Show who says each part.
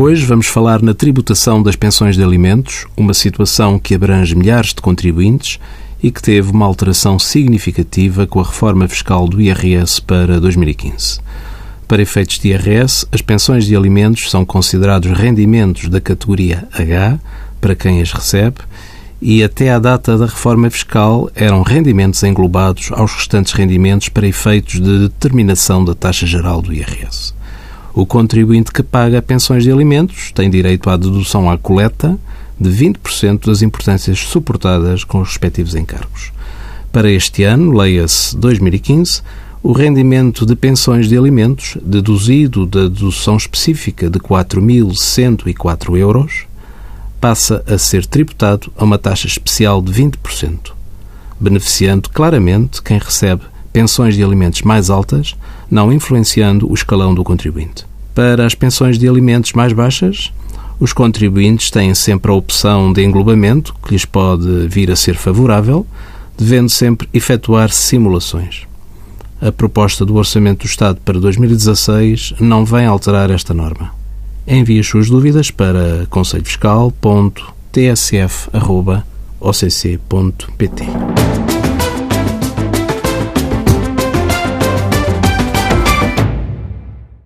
Speaker 1: Hoje vamos falar na tributação das pensões de alimentos, uma situação que abrange milhares de contribuintes e que teve uma alteração significativa com a reforma fiscal do IRS para 2015. Para efeitos de IRS, as pensões de alimentos são considerados rendimentos da categoria H para quem as recebe e até à data da reforma fiscal eram rendimentos englobados aos restantes rendimentos para efeitos de determinação da taxa geral do IRS. O contribuinte que paga pensões de alimentos tem direito à dedução à coleta de 20% das importâncias suportadas com os respectivos encargos. Para este ano, leia-se 2015, o rendimento de pensões de alimentos, deduzido da dedução específica de 4.104 euros, passa a ser tributado a uma taxa especial de 20%, beneficiando claramente quem recebe pensões de alimentos mais altas, não influenciando o escalão do contribuinte. Para as pensões de alimentos mais baixas, os contribuintes têm sempre a opção de englobamento, que lhes pode vir a ser favorável, devendo sempre efetuar simulações. A proposta do Orçamento do Estado para 2016 não vem alterar esta norma. Envie as suas dúvidas para conselhofiscal.tsf.occ.pt.